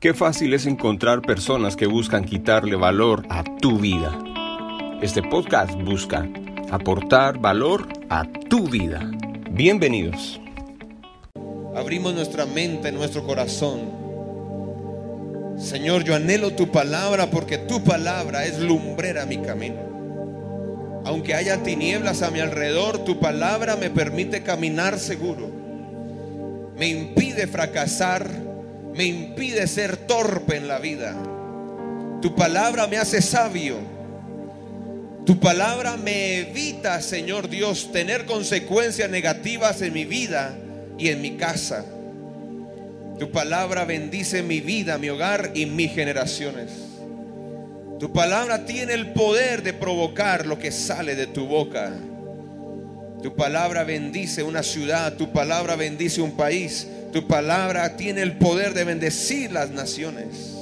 Qué fácil es encontrar personas que buscan quitarle valor a tu vida. Este podcast busca aportar valor a tu vida. Bienvenidos. Abrimos nuestra mente, nuestro corazón. Señor, yo anhelo tu palabra porque tu palabra es lumbrera a mi camino. Aunque haya tinieblas a mi alrededor, tu palabra me permite caminar seguro. Me impide fracasar me impide ser torpe en la vida. Tu palabra me hace sabio. Tu palabra me evita, Señor Dios, tener consecuencias negativas en mi vida y en mi casa. Tu palabra bendice mi vida, mi hogar y mis generaciones. Tu palabra tiene el poder de provocar lo que sale de tu boca. Tu palabra bendice una ciudad, tu palabra bendice un país, tu palabra tiene el poder de bendecir las naciones.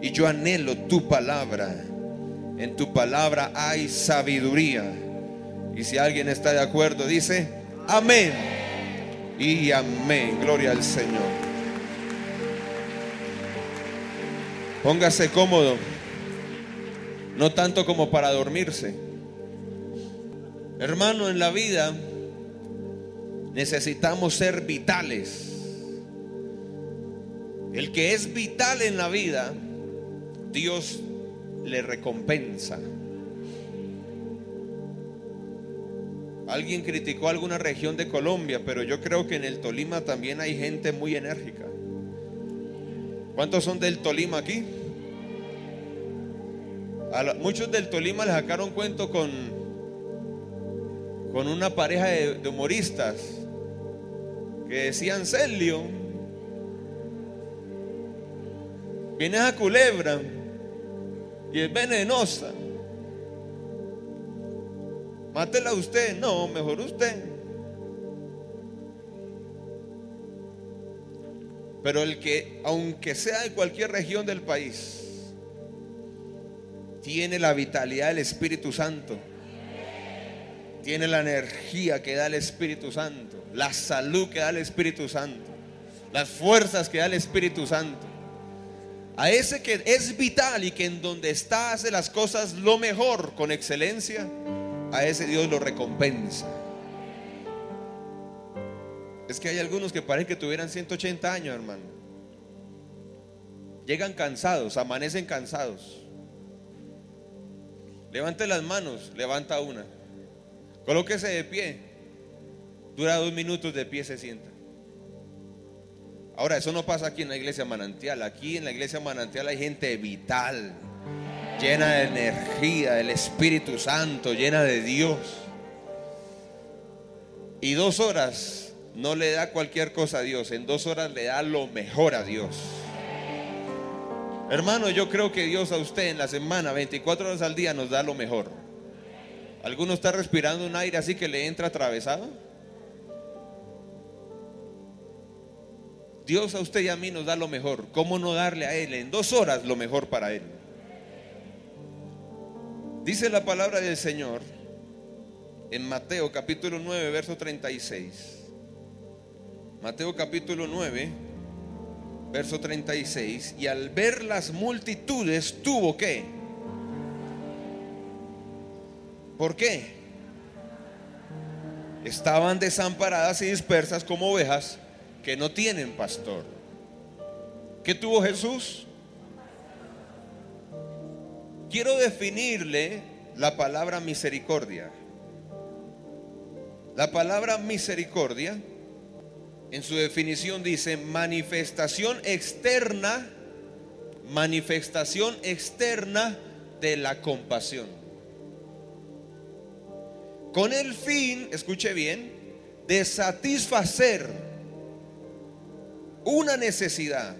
Y yo anhelo tu palabra. En tu palabra hay sabiduría. Y si alguien está de acuerdo, dice, amén. Y amén. Gloria al Señor. Póngase cómodo. No tanto como para dormirse. Hermano, en la vida necesitamos ser vitales. El que es vital en la vida, Dios le recompensa. Alguien criticó alguna región de Colombia, pero yo creo que en el Tolima también hay gente muy enérgica. ¿Cuántos son del Tolima aquí? muchos del Tolima les sacaron cuento con, con una pareja de, de humoristas que decían, Celio, Viene a culebra y es venenosa. Mátela usted. No, mejor usted. Pero el que, aunque sea de cualquier región del país, tiene la vitalidad del Espíritu Santo. Tiene la energía que da el Espíritu Santo. La salud que da el Espíritu Santo. Las fuerzas que da el Espíritu Santo a ese que es vital y que en donde está hace las cosas lo mejor con excelencia, a ese Dios lo recompensa. Es que hay algunos que parecen que tuvieran 180 años, hermano. Llegan cansados, amanecen cansados. Levante las manos, levanta una. Colóquese de pie. Dura dos minutos de pie, se sienta. Ahora, eso no pasa aquí en la iglesia manantial. Aquí en la iglesia manantial hay gente vital, llena de energía, del Espíritu Santo, llena de Dios. Y dos horas no le da cualquier cosa a Dios, en dos horas le da lo mejor a Dios. Hermano, yo creo que Dios a usted en la semana, 24 horas al día, nos da lo mejor. ¿Alguno está respirando un aire así que le entra atravesado? Dios a usted y a mí nos da lo mejor. ¿Cómo no darle a Él en dos horas lo mejor para Él? Dice la palabra del Señor en Mateo capítulo 9, verso 36. Mateo capítulo 9, verso 36. Y al ver las multitudes tuvo que. ¿Por qué? Estaban desamparadas y dispersas como ovejas que no tienen pastor. ¿Qué tuvo Jesús? Quiero definirle la palabra misericordia. La palabra misericordia, en su definición dice manifestación externa, manifestación externa de la compasión. Con el fin, escuche bien, de satisfacer una necesidad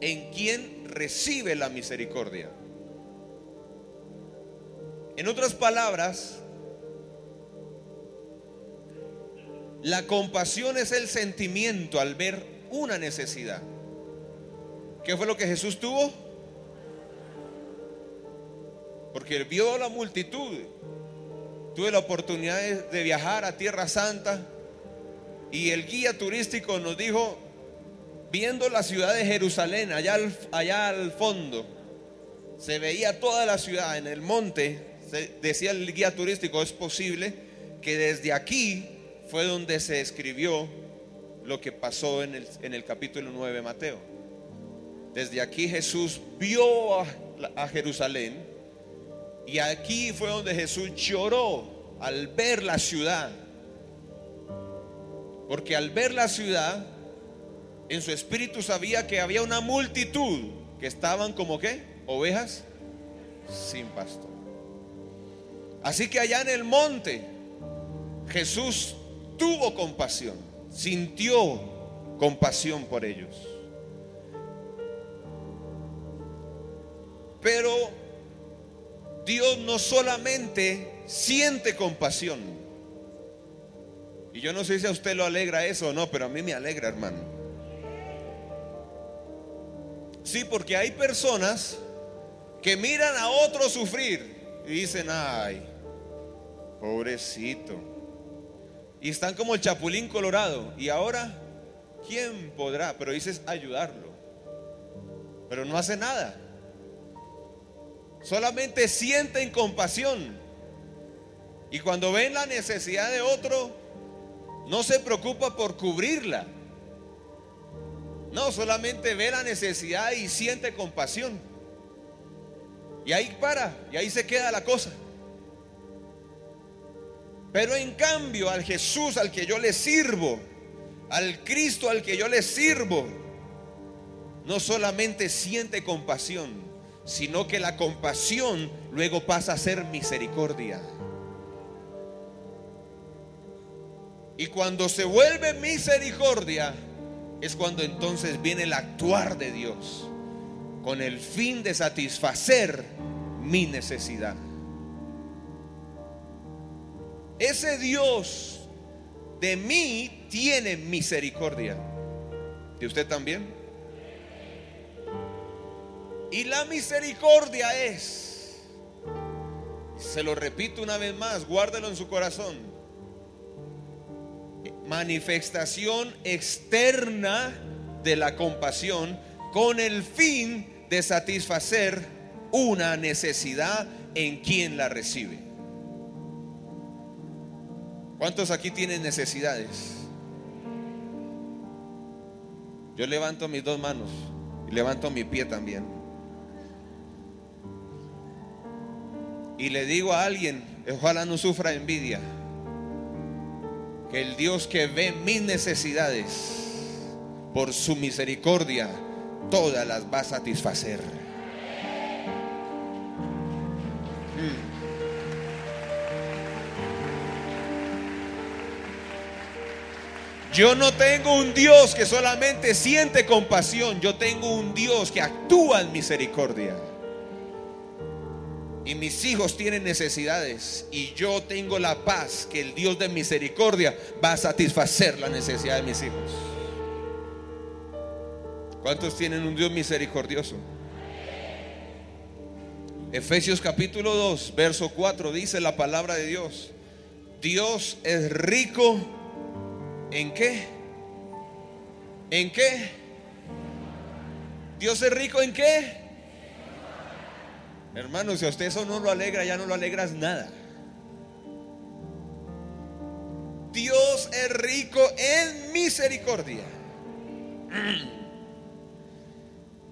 en quien recibe la misericordia. En otras palabras, la compasión es el sentimiento al ver una necesidad. ¿Qué fue lo que Jesús tuvo? Porque vio la multitud. Tuve la oportunidad de viajar a Tierra Santa y el guía turístico nos dijo, viendo la ciudad de Jerusalén, allá al, allá al fondo, se veía toda la ciudad en el monte, decía el guía turístico, es posible que desde aquí fue donde se escribió lo que pasó en el, en el capítulo 9 de Mateo. Desde aquí Jesús vio a Jerusalén y aquí fue donde Jesús lloró al ver la ciudad. Porque al ver la ciudad, en su espíritu sabía que había una multitud que estaban como qué? Ovejas sin pastor. Así que allá en el monte Jesús tuvo compasión, sintió compasión por ellos. Pero Dios no solamente siente compasión. Y yo no sé si a usted lo alegra eso o no, pero a mí me alegra, hermano. Sí, porque hay personas que miran a otros sufrir y dicen, ay, pobrecito. Y están como el chapulín colorado. Y ahora, ¿quién podrá? Pero dices ayudarlo. Pero no hace nada. Solamente sienten compasión. Y cuando ven la necesidad de otro, no se preocupa por cubrirla. No, solamente ve la necesidad y siente compasión. Y ahí para, y ahí se queda la cosa. Pero en cambio al Jesús al que yo le sirvo, al Cristo al que yo le sirvo, no solamente siente compasión, sino que la compasión luego pasa a ser misericordia. Y cuando se vuelve misericordia, es cuando entonces viene el actuar de Dios con el fin de satisfacer mi necesidad. Ese Dios de mí tiene misericordia. ¿De usted también? Y la misericordia es, se lo repito una vez más, guárdelo en su corazón, manifestación externa de la compasión con el fin de satisfacer una necesidad en quien la recibe. ¿Cuántos aquí tienen necesidades? Yo levanto mis dos manos y levanto mi pie también. Y le digo a alguien, ojalá no sufra envidia, que el Dios que ve mis necesidades, por su misericordia, todas las va a satisfacer. Yo no tengo un Dios que solamente siente compasión, yo tengo un Dios que actúa en misericordia. Y mis hijos tienen necesidades y yo tengo la paz que el Dios de misericordia va a satisfacer la necesidad de mis hijos. ¿Cuántos tienen un Dios misericordioso? Efesios capítulo 2, verso 4 dice la palabra de Dios. Dios es rico ¿En qué? ¿En qué? ¿Dios es rico en qué? Hermano, si a usted eso no lo alegra, ya no lo alegras nada. Dios es rico en misericordia.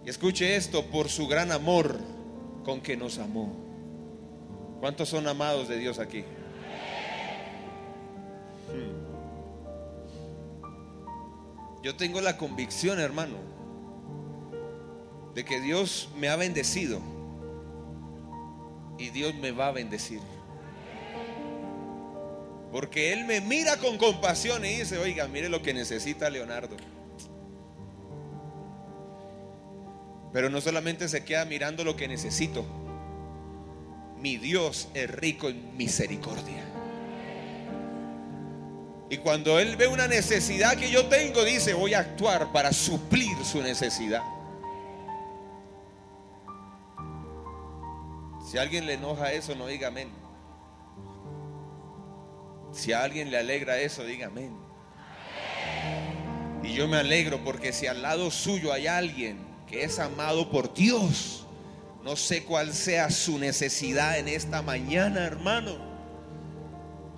Y escuche esto, por su gran amor con que nos amó. ¿Cuántos son amados de Dios aquí? Yo tengo la convicción, hermano, de que Dios me ha bendecido y Dios me va a bendecir. Porque Él me mira con compasión y dice, oiga, mire lo que necesita Leonardo. Pero no solamente se queda mirando lo que necesito. Mi Dios es rico en misericordia. Y cuando Él ve una necesidad que yo tengo, dice, voy a actuar para suplir su necesidad. Si a alguien le enoja eso, no diga amén. Si a alguien le alegra eso, diga amén. Y yo me alegro porque si al lado suyo hay alguien que es amado por Dios, no sé cuál sea su necesidad en esta mañana, hermano.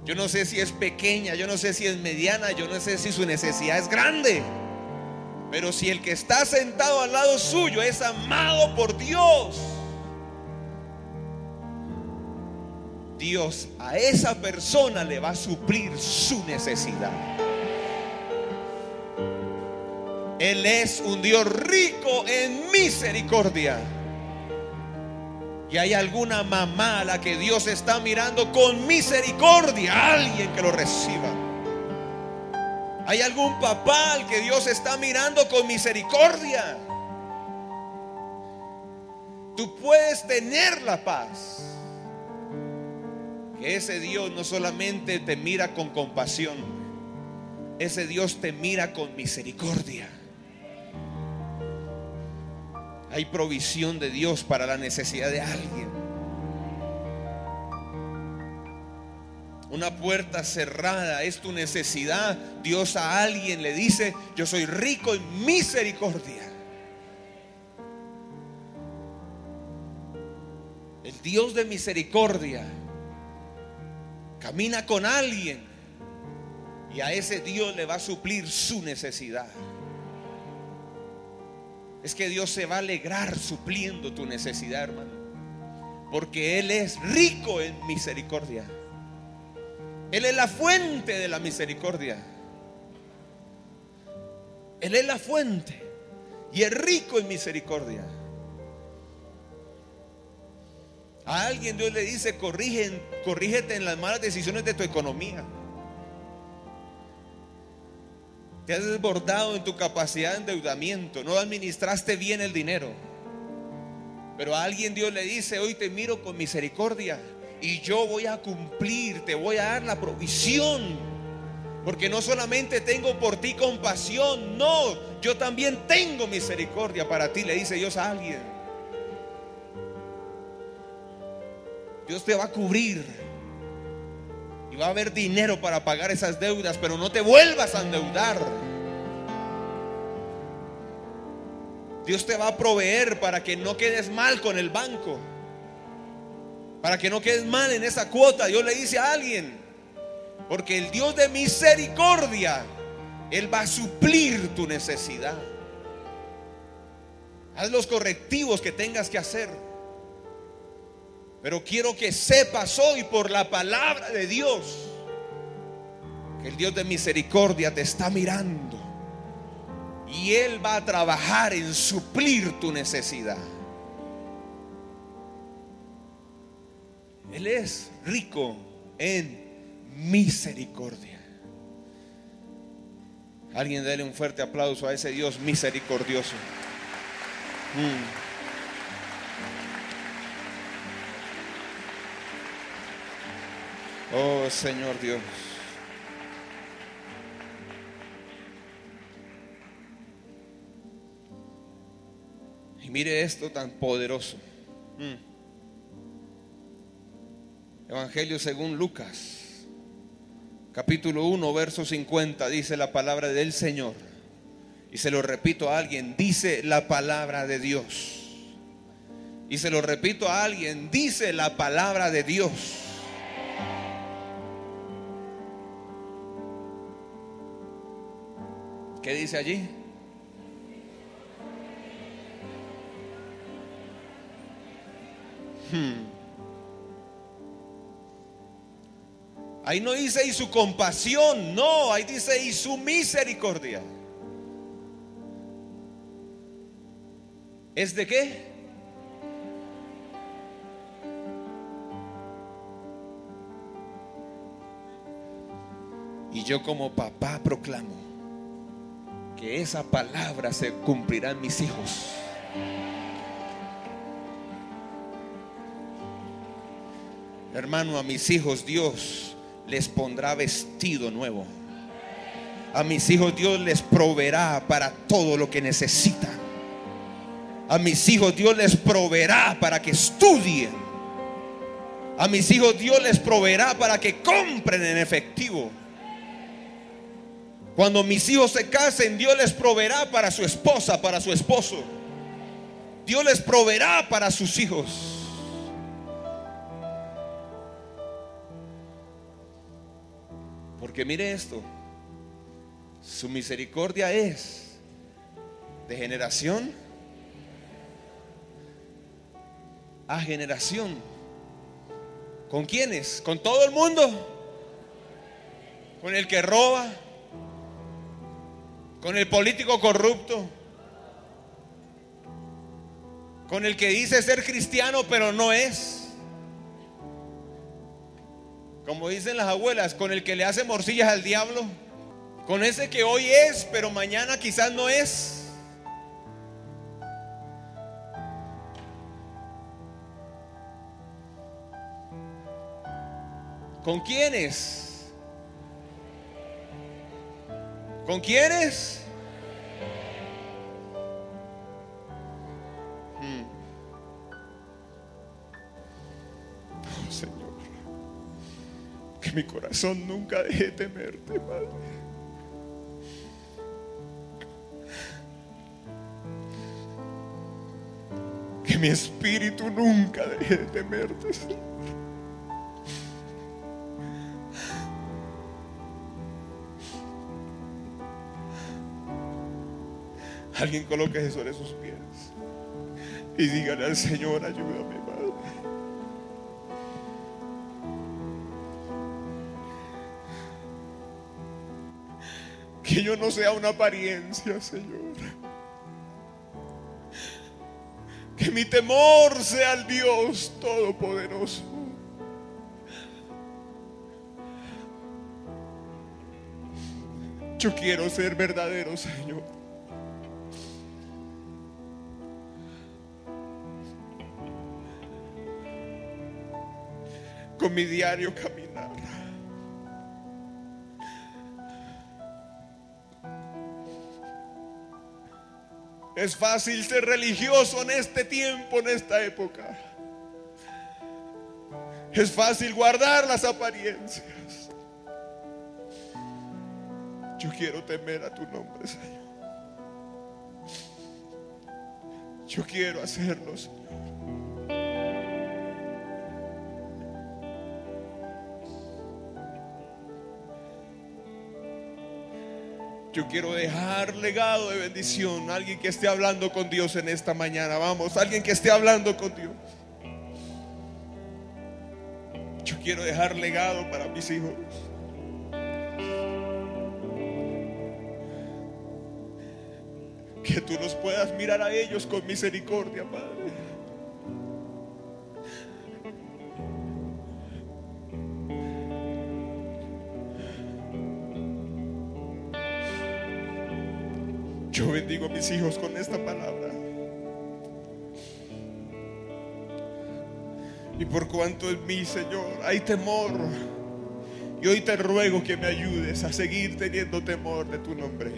Yo no sé si es pequeña, yo no sé si es mediana, yo no sé si su necesidad es grande. Pero si el que está sentado al lado suyo es amado por Dios, Dios a esa persona le va a suplir su necesidad. Él es un Dios rico en misericordia. Y hay alguna mamá a la que Dios está mirando con misericordia, alguien que lo reciba. Hay algún papá al que Dios está mirando con misericordia. Tú puedes tener la paz. Ese Dios no solamente te mira con compasión, ese Dios te mira con misericordia. Hay provisión de Dios para la necesidad de alguien. Una puerta cerrada es tu necesidad. Dios a alguien le dice, yo soy rico en misericordia. El Dios de misericordia camina con alguien y a ese Dios le va a suplir su necesidad. Es que Dios se va a alegrar supliendo tu necesidad, hermano. Porque Él es rico en misericordia. Él es la fuente de la misericordia. Él es la fuente y es rico en misericordia. A alguien Dios le dice, Corrigen, corrígete en las malas decisiones de tu economía. Te has desbordado en tu capacidad de endeudamiento. No administraste bien el dinero. Pero a alguien Dios le dice, hoy te miro con misericordia y yo voy a cumplir, te voy a dar la provisión. Porque no solamente tengo por ti compasión, no, yo también tengo misericordia para ti, le dice Dios a alguien. Dios te va a cubrir y va a haber dinero para pagar esas deudas, pero no te vuelvas a endeudar. Dios te va a proveer para que no quedes mal con el banco. Para que no quedes mal en esa cuota. Dios le dice a alguien. Porque el Dios de misericordia, Él va a suplir tu necesidad. Haz los correctivos que tengas que hacer. Pero quiero que sepas hoy por la palabra de Dios que el Dios de misericordia te está mirando. Y Él va a trabajar en suplir tu necesidad. Él es rico en misericordia. Alguien dele un fuerte aplauso a ese Dios misericordioso. Mm. Oh Señor Dios. Y mire esto tan poderoso. Mm. Evangelio según Lucas, capítulo 1, verso 50, dice la palabra del Señor. Y se lo repito a alguien, dice la palabra de Dios. Y se lo repito a alguien, dice la palabra de Dios. ¿Qué dice allí? Hmm. Ahí no dice y su compasión, no, ahí dice y su misericordia. ¿Es de qué? Y yo como papá proclamo que esa palabra se cumplirá en mis hijos. Hermano, a mis hijos Dios les pondrá vestido nuevo. A mis hijos Dios les proveerá para todo lo que necesitan. A mis hijos Dios les proveerá para que estudien. A mis hijos Dios les proveerá para que compren en efectivo. Cuando mis hijos se casen, Dios les proveerá para su esposa, para su esposo. Dios les proveerá para sus hijos. Porque mire esto, su misericordia es de generación a generación. ¿Con quiénes? ¿Con todo el mundo? ¿Con el que roba? ¿Con el político corrupto? ¿Con el que dice ser cristiano pero no es? Como dicen las abuelas, con el que le hace morcillas al diablo. Con ese que hoy es pero mañana quizás no es. ¿Con quiénes? ¿Con quiénes? Hmm. Oh, Señor, que mi corazón nunca deje de temerte, Padre. Que mi espíritu nunca deje de temerte, Señor. Alguien colóquese sobre sus pies y dígale al Señor, ayúdame, Padre. Que yo no sea una apariencia, Señor. Que mi temor sea al Dios Todopoderoso. Yo quiero ser verdadero, Señor. Con mi diario caminar. Es fácil ser religioso en este tiempo, en esta época. Es fácil guardar las apariencias. Yo quiero temer a tu nombre, Señor. Yo quiero hacerlo, Señor. Yo quiero dejar legado de bendición. Alguien que esté hablando con Dios en esta mañana. Vamos, alguien que esté hablando con Dios. Yo quiero dejar legado para mis hijos. Que tú los puedas mirar a ellos con misericordia, Padre. Mis hijos con esta palabra. Y por cuanto en mí, Señor, hay temor. Y hoy te ruego que me ayudes a seguir teniendo temor de tu nombre.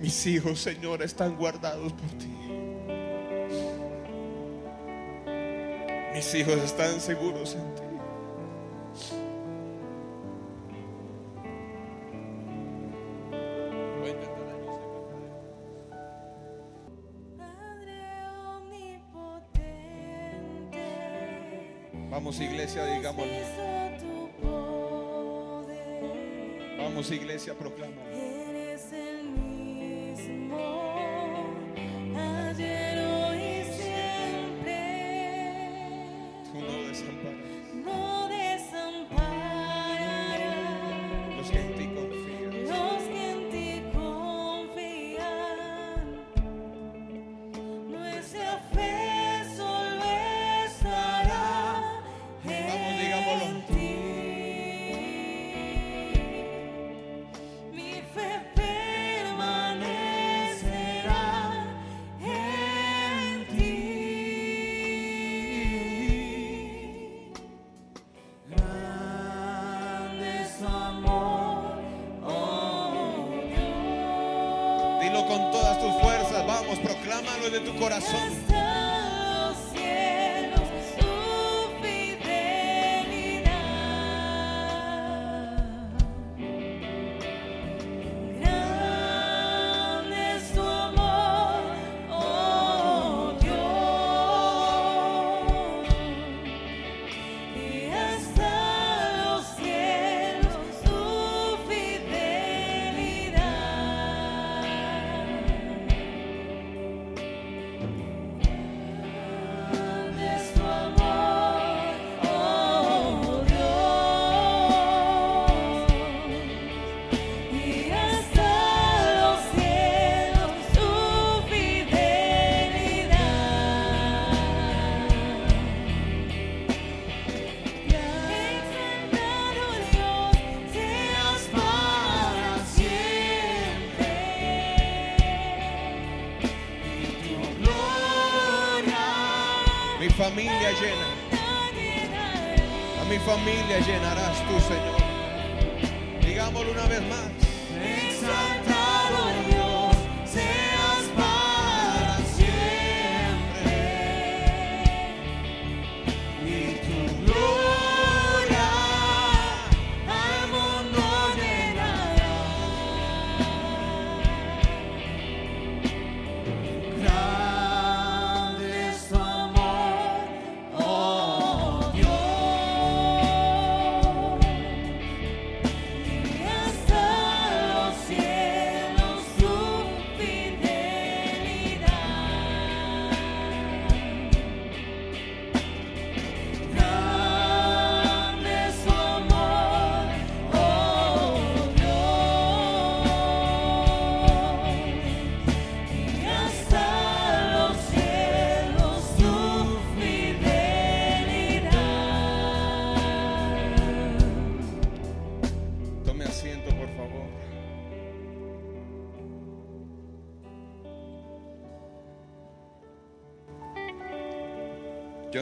Mis hijos, Señor, están guardados por ti. Mis hijos están seguros en ti. Vamos iglesia, digámoslo. Vamos iglesia, proclama. Proclámalo desde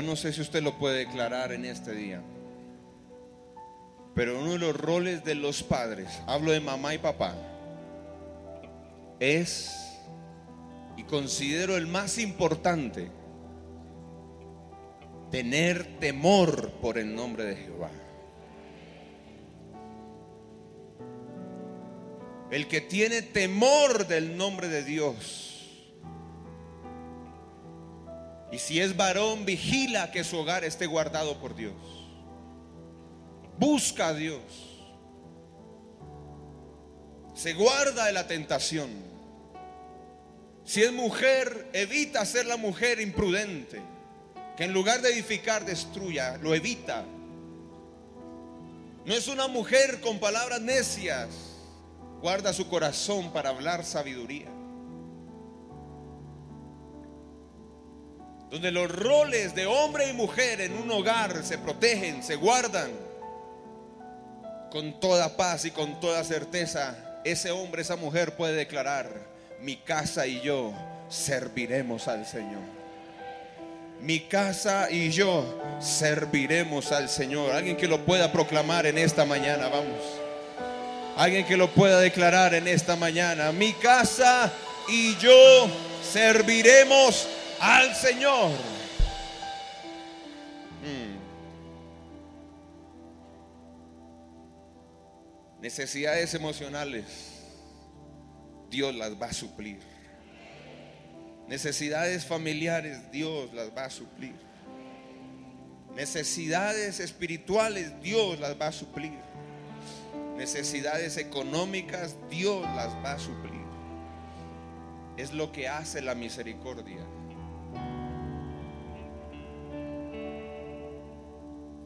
No sé si usted lo puede declarar en este día, pero uno de los roles de los padres, hablo de mamá y papá, es, y considero el más importante, tener temor por el nombre de Jehová. El que tiene temor del nombre de Dios. Y si es varón, vigila que su hogar esté guardado por Dios. Busca a Dios. Se guarda de la tentación. Si es mujer, evita ser la mujer imprudente. Que en lugar de edificar, destruya. Lo evita. No es una mujer con palabras necias. Guarda su corazón para hablar sabiduría. Donde los roles de hombre y mujer en un hogar se protegen, se guardan con toda paz y con toda certeza. Ese hombre, esa mujer puede declarar, mi casa y yo serviremos al Señor. Mi casa y yo serviremos al Señor. Alguien que lo pueda proclamar en esta mañana, vamos. Alguien que lo pueda declarar en esta mañana. Mi casa y yo serviremos al Señor. Mm. Necesidades emocionales, Dios las va a suplir. Necesidades familiares, Dios las va a suplir. Necesidades espirituales, Dios las va a suplir necesidades económicas, Dios las va a suplir. Es lo que hace la misericordia.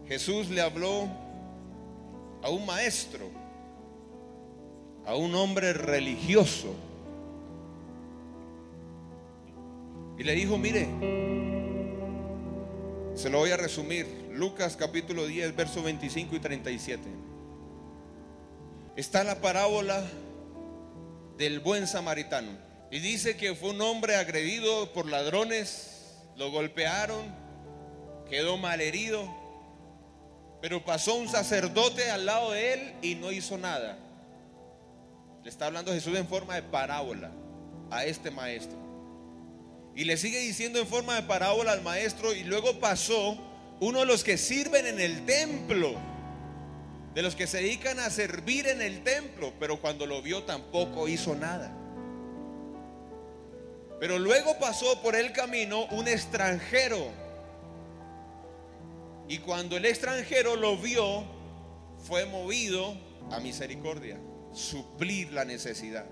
Jesús le habló a un maestro, a un hombre religioso, y le dijo, mire, se lo voy a resumir, Lucas capítulo 10, verso 25 y 37 está la parábola del buen samaritano. Y dice que fue un hombre agredido por ladrones, lo golpearon, quedó malherido, pero pasó un sacerdote al lado de él y no hizo nada. Le está hablando Jesús en forma de parábola a este maestro. Y le sigue diciendo en forma de parábola al maestro y luego pasó uno de los que sirven en el templo de los que se dedican a servir en el templo, pero cuando lo vio tampoco hizo nada. Pero luego pasó por el camino un extranjero. Y cuando el extranjero lo vio, fue movido a misericordia, suplir la necesidad.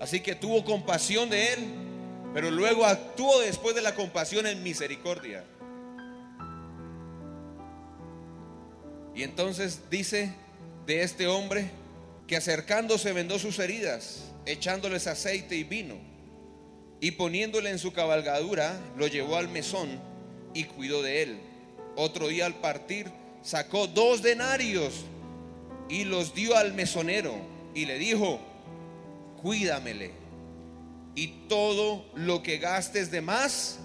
Así que tuvo compasión de él, pero luego actuó después de la compasión en misericordia. Y entonces dice de este hombre que acercándose vendó sus heridas, echándoles aceite y vino, y poniéndole en su cabalgadura, lo llevó al mesón y cuidó de él. Otro día al partir, sacó dos denarios y los dio al mesonero y le dijo, cuídamele, y todo lo que gastes de más,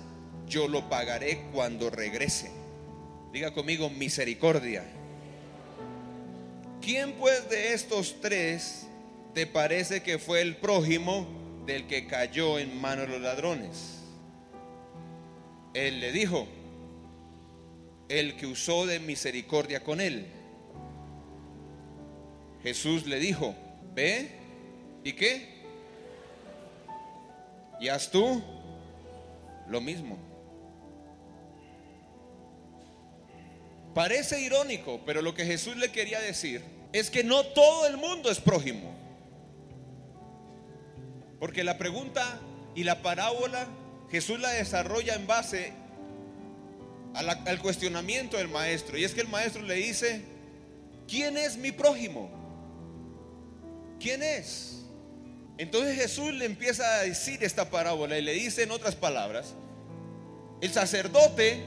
yo lo pagaré cuando regrese. Diga conmigo, misericordia. ¿Quién pues de estos tres te parece que fue el prójimo del que cayó en manos de los ladrones? Él le dijo, el que usó de misericordia con él. Jesús le dijo, ve, ¿y qué? ¿Y haz tú lo mismo? Parece irónico, pero lo que Jesús le quería decir es que no todo el mundo es prójimo. Porque la pregunta y la parábola Jesús la desarrolla en base al cuestionamiento del maestro. Y es que el maestro le dice, ¿quién es mi prójimo? ¿Quién es? Entonces Jesús le empieza a decir esta parábola y le dice en otras palabras, el sacerdote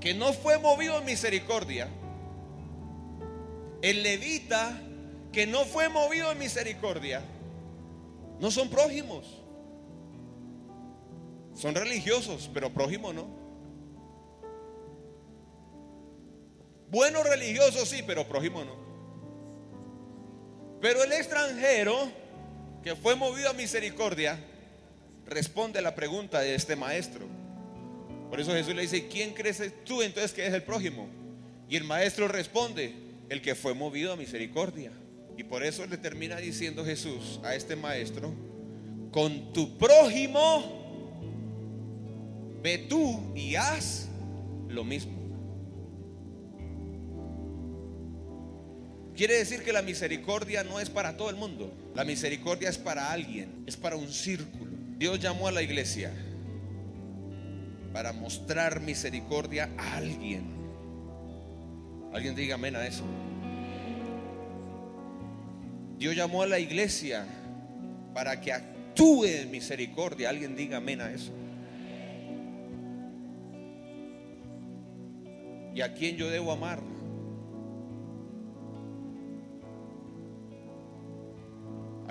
que no fue movido en misericordia, el levita que no fue movido en misericordia, no son prójimos. Son religiosos, pero prójimo no. Buenos religiosos sí, pero prójimo no. Pero el extranjero que fue movido a misericordia responde a la pregunta de este maestro. Por eso Jesús le dice, ¿quién crees tú entonces que es el prójimo? Y el maestro responde, el que fue movido a misericordia. Y por eso le termina diciendo Jesús a este maestro, con tu prójimo, ve tú y haz lo mismo. Quiere decir que la misericordia no es para todo el mundo. La misericordia es para alguien, es para un círculo. Dios llamó a la iglesia para mostrar misericordia a alguien. Alguien diga amén a eso. Dios llamó a la iglesia para que actúe en misericordia. Alguien diga amén a eso. ¿Y a quién yo debo amar?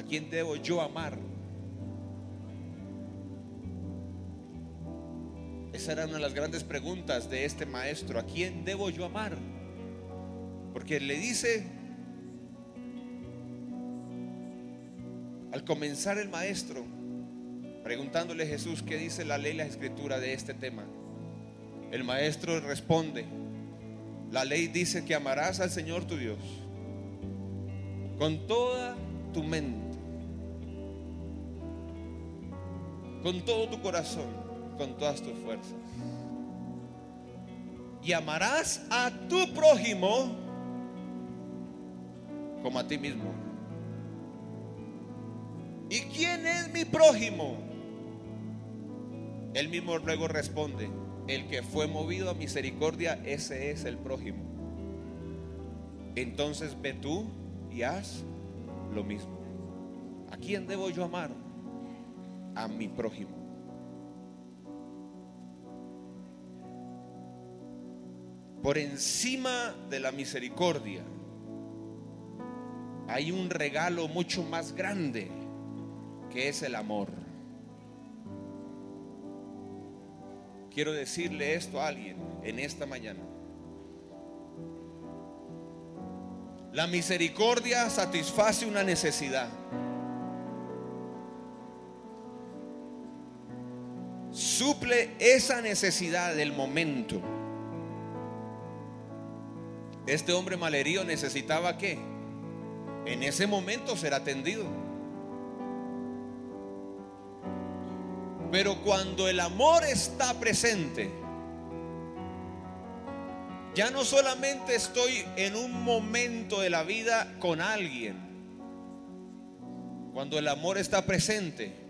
Quién debo yo amar? Esa era una de las grandes preguntas de este maestro. ¿A quién debo yo amar? Porque le dice, al comenzar el maestro, preguntándole a Jesús qué dice la ley y la escritura de este tema, el maestro responde, la ley dice que amarás al Señor tu Dios con toda tu mente, con todo tu corazón, con todas tus fuerzas. Y amarás a tu prójimo como a ti mismo. ¿Y quién es mi prójimo? Él mismo luego responde, el que fue movido a misericordia, ese es el prójimo. Entonces ve tú y haz lo mismo. ¿A quién debo yo amar? A mi prójimo. Por encima de la misericordia hay un regalo mucho más grande que es el amor. Quiero decirle esto a alguien en esta mañana. La misericordia satisface una necesidad. Suple esa necesidad del momento. Este hombre malherido necesitaba qué? En ese momento ser atendido. Pero cuando el amor está presente, ya no solamente estoy en un momento de la vida con alguien. Cuando el amor está presente,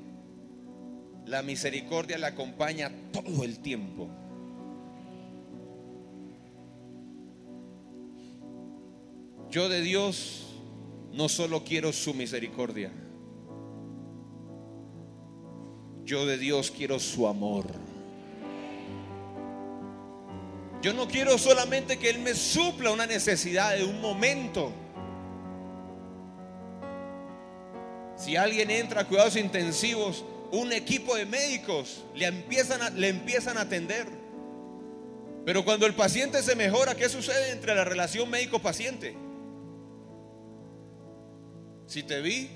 la misericordia le acompaña todo el tiempo. Yo de Dios no solo quiero su misericordia. Yo de Dios quiero su amor. Yo no quiero solamente que Él me supla una necesidad de un momento. Si alguien entra a cuidados intensivos, un equipo de médicos le empiezan a, le empiezan a atender. Pero cuando el paciente se mejora, ¿qué sucede entre la relación médico-paciente? Si te vi,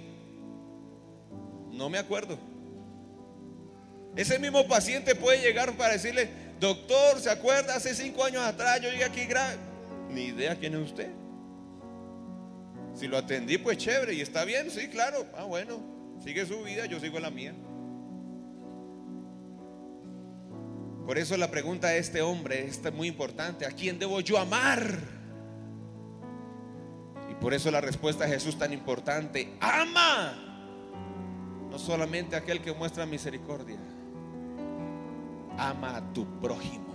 no me acuerdo. Ese mismo paciente puede llegar para decirle, doctor, ¿se acuerda? Hace cinco años atrás yo llegué aquí grave. Ni idea quién es usted. Si lo atendí, pues chévere. Y está bien, sí, claro. Ah, bueno. Sigue su vida, yo sigo la mía. Por eso la pregunta de este hombre es muy importante. ¿A quién debo yo amar? Y por eso la respuesta de Jesús tan importante. Ama. No solamente aquel que muestra misericordia. Ama a tu prójimo.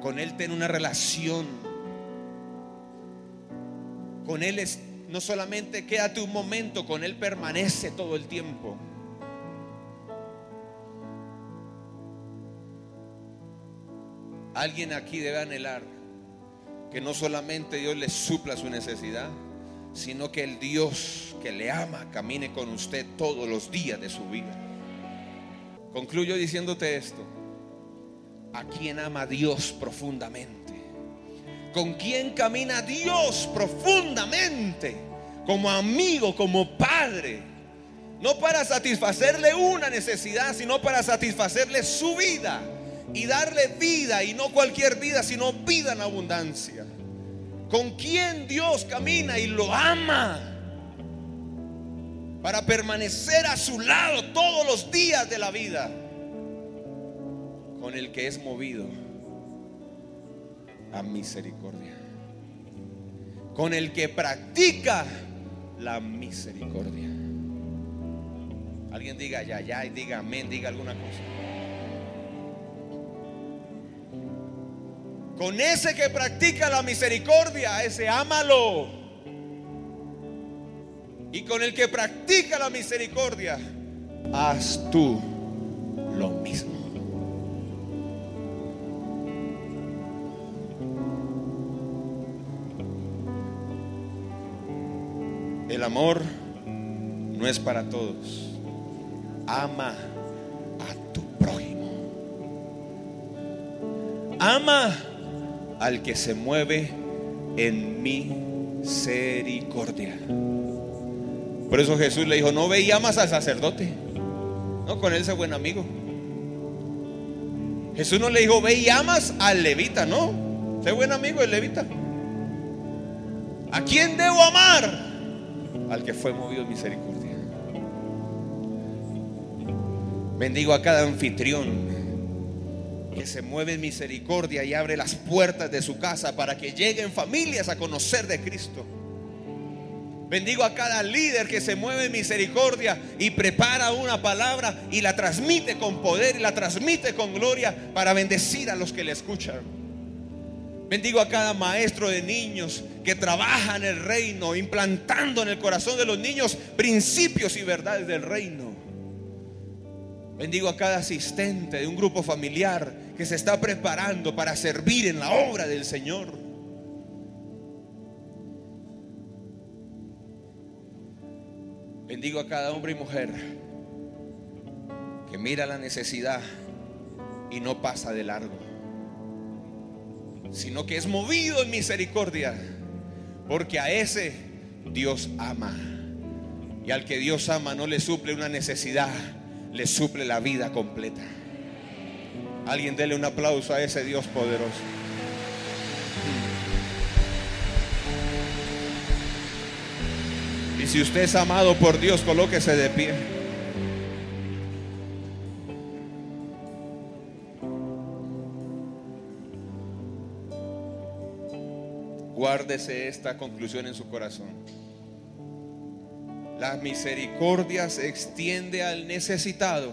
Con Él ten una relación. Con Él es, no solamente quédate un momento, con Él permanece todo el tiempo. Alguien aquí debe anhelar que no solamente Dios le supla su necesidad, sino que el Dios que le ama camine con usted todos los días de su vida. Concluyo diciéndote esto. ¿A quién ama Dios profundamente? ¿Con quién camina Dios profundamente? Como amigo, como padre. No para satisfacerle una necesidad, sino para satisfacerle su vida y darle vida y no cualquier vida, sino vida en abundancia. ¿Con quién Dios camina y lo ama? Para permanecer a su lado todos los días de la vida. Con el que es movido a misericordia. Con el que practica la misericordia. Alguien diga ya, ya, y diga amén, diga alguna cosa. Con ese que practica la misericordia, ese ámalo. Y con el que practica la misericordia, haz tú lo mismo. El amor no es para todos. Ama a tu prójimo. Ama al que se mueve en misericordia. Por eso Jesús le dijo, no ve y amas al sacerdote. No, con él se buen amigo. Jesús no le dijo, ve y amas al levita, no. Sé buen amigo del levita. ¿A quién debo amar? Al que fue movido en misericordia. Bendigo a cada anfitrión que se mueve en misericordia y abre las puertas de su casa para que lleguen familias a conocer de Cristo. Bendigo a cada líder que se mueve en misericordia y prepara una palabra y la transmite con poder y la transmite con gloria para bendecir a los que le escuchan. Bendigo a cada maestro de niños que trabaja en el reino, implantando en el corazón de los niños principios y verdades del reino. Bendigo a cada asistente de un grupo familiar que se está preparando para servir en la obra del Señor. Bendigo a cada hombre y mujer que mira la necesidad y no pasa de largo, sino que es movido en misericordia, porque a ese Dios ama. Y al que Dios ama no le suple una necesidad, le suple la vida completa. Alguien dele un aplauso a ese Dios poderoso. Y si usted es amado por Dios, colóquese de pie. Guárdese esta conclusión en su corazón. La misericordia se extiende al necesitado,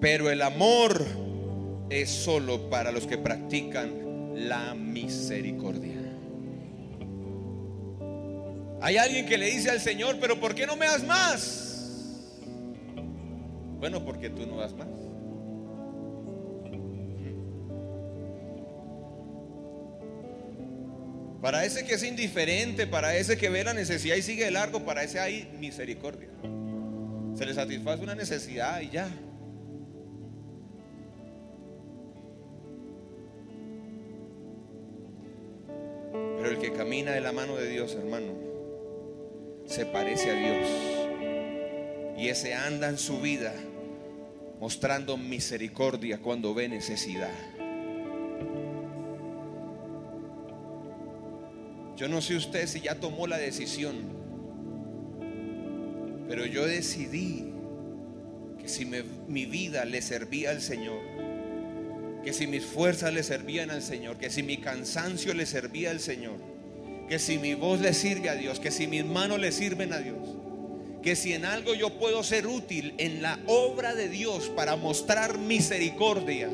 pero el amor es solo para los que practican la misericordia. Hay alguien que le dice al Señor, pero ¿por qué no me das más? Bueno, porque tú no das más. Para ese que es indiferente, para ese que ve la necesidad y sigue largo, para ese hay misericordia. Se le satisface una necesidad y ya. De la mano de Dios, hermano, se parece a Dios. Y ese anda en su vida mostrando misericordia cuando ve necesidad. Yo no sé usted si ya tomó la decisión, pero yo decidí que si mi vida le servía al Señor, que si mis fuerzas le servían al Señor, que si mi cansancio le servía al Señor, que si mi voz le sirve a Dios, que si mis manos le sirven a Dios, que si en algo yo puedo ser útil en la obra de Dios para mostrar misericordia,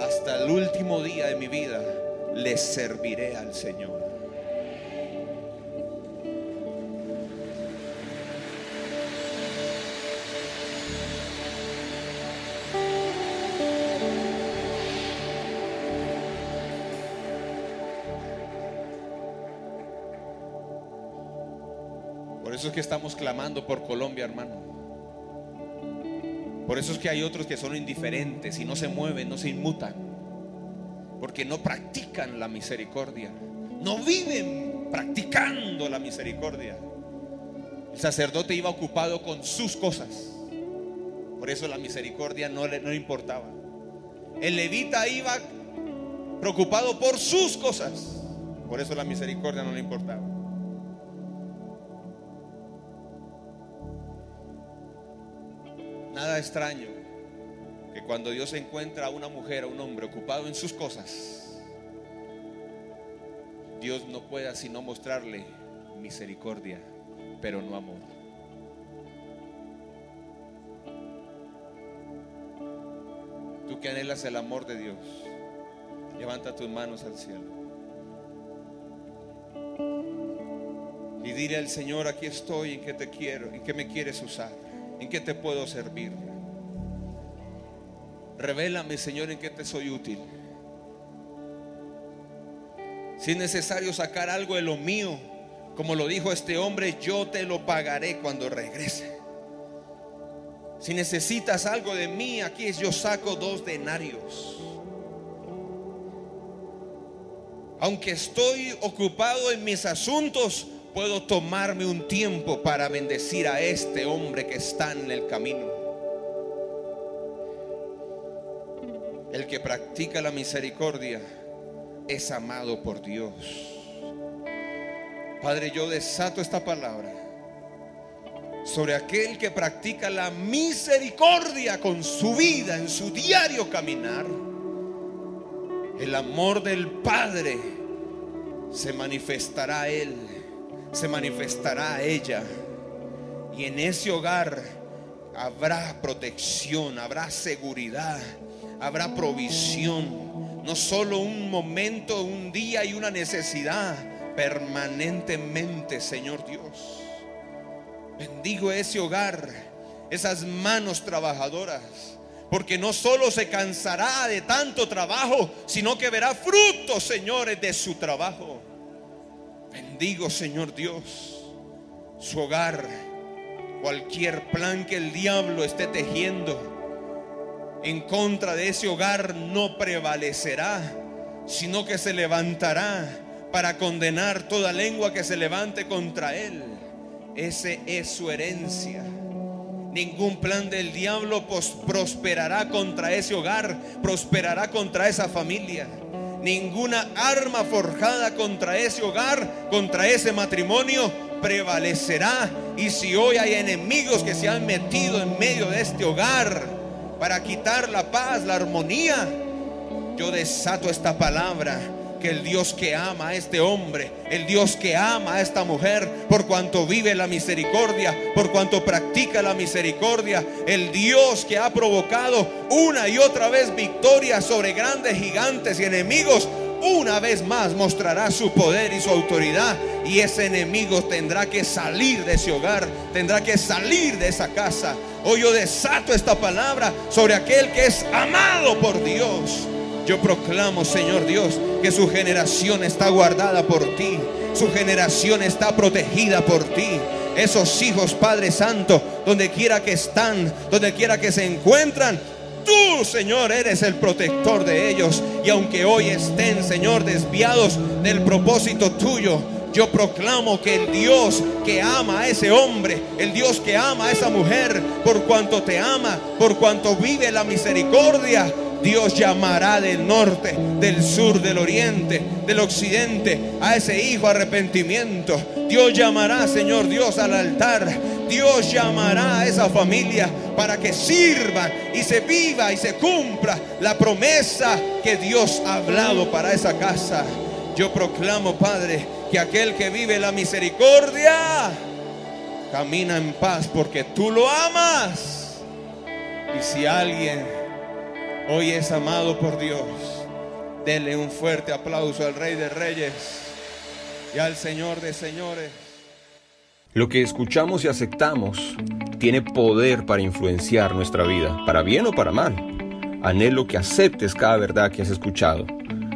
hasta el último día de mi vida le serviré al Señor. Eso es que estamos clamando por Colombia, hermano. Por eso es que hay otros que son indiferentes y no se mueven, no se inmutan. Porque no practican la misericordia. No viven practicando la misericordia. El sacerdote iba ocupado con sus cosas. Por eso la misericordia no le, no le importaba. El levita iba preocupado por sus cosas. Por eso la misericordia no le importaba. Extraño que cuando Dios encuentra a una mujer, a un hombre ocupado en sus cosas, Dios no pueda sino mostrarle misericordia, pero no amor. Tú que anhelas el amor de Dios, levanta tus manos al cielo. Y dile al Señor, aquí estoy, en que te quiero, en que me quieres usar, en que te puedo servir. Revélame, Señor, en que te soy útil. Si es necesario sacar algo de lo mío, como lo dijo este hombre, yo te lo pagaré cuando regrese. Si necesitas algo de mí, aquí es yo saco dos denarios. Aunque estoy ocupado en mis asuntos, puedo tomarme un tiempo para bendecir a este hombre que está en el camino. El que practica la misericordia es amado por Dios. Padre, yo desato esta palabra sobre aquel que practica la misericordia con su vida en su diario caminar. El amor del Padre se manifestará a él, se manifestará a ella. Y en ese hogar habrá protección, habrá seguridad, habrá provisión. No solo un momento, un día y una necesidad, permanentemente, Señor Dios. Bendigo ese hogar, esas manos trabajadoras, porque no solo se cansará de tanto trabajo, sino que verá frutos, señores, de su trabajo. Bendigo, Señor Dios, su hogar, cualquier plan que el diablo esté tejiendo en contra de ese hogar no prevalecerá, sino que se levantará para condenar toda lengua que se levante contra él. Ese es su herencia. Ningún plan del diablo prosperará contra ese hogar, prosperará contra esa familia. Ninguna arma forjada contra ese hogar, contra ese matrimonio, prevalecerá. Y si hoy hay enemigos que se han metido en medio de este hogar para quitar la paz, la armonía, yo desato esta palabra que el Dios que ama a este hombre, el Dios que ama a esta mujer, por cuanto vive la misericordia, por cuanto practica la misericordia, el Dios que ha provocado una y otra vez victoria sobre grandes gigantes y enemigos, una vez más mostrará su poder y su autoridad y ese enemigo tendrá que salir de ese hogar, tendrá que salir de esa casa. Hoy yo desato esta palabra sobre aquel que es amado por Dios Yo proclamo, Señor Dios, que su generación está guardada por ti. Su generación está protegida por ti. Esos hijos, Padre Santo, donde quiera que están, donde quiera que se encuentran, tú, Señor, eres el protector de ellos. Y aunque hoy estén, Señor, desviados del propósito tuyo, yo proclamo que el Dios que ama a ese hombre, el Dios que ama a esa mujer, por cuanto te ama, por cuanto vive la misericordia, Dios llamará del norte, del sur, del oriente, del occidente a ese hijo arrepentimiento. Dios llamará, Señor Dios, al altar. Dios llamará a esa familia para que sirva y se viva y se cumpla la promesa que Dios ha hablado para esa casa. Yo proclamo, Padre, que aquel que vive la misericordia camina en paz porque tú lo amas. Y si alguien hoy es amado por Dios, dele un fuerte aplauso al Rey de Reyes y al Señor de Señores. Lo que escuchamos y aceptamos tiene poder para influenciar nuestra vida, para bien o para mal. Anhelo que aceptes cada verdad que has escuchado.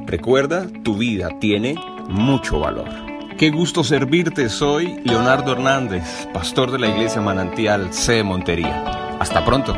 Recuerda, tu vida tiene mucho valor. Qué gusto servirte, soy Leonardo Hernández, pastor de la iglesia Manantial C. Montería. Hasta pronto.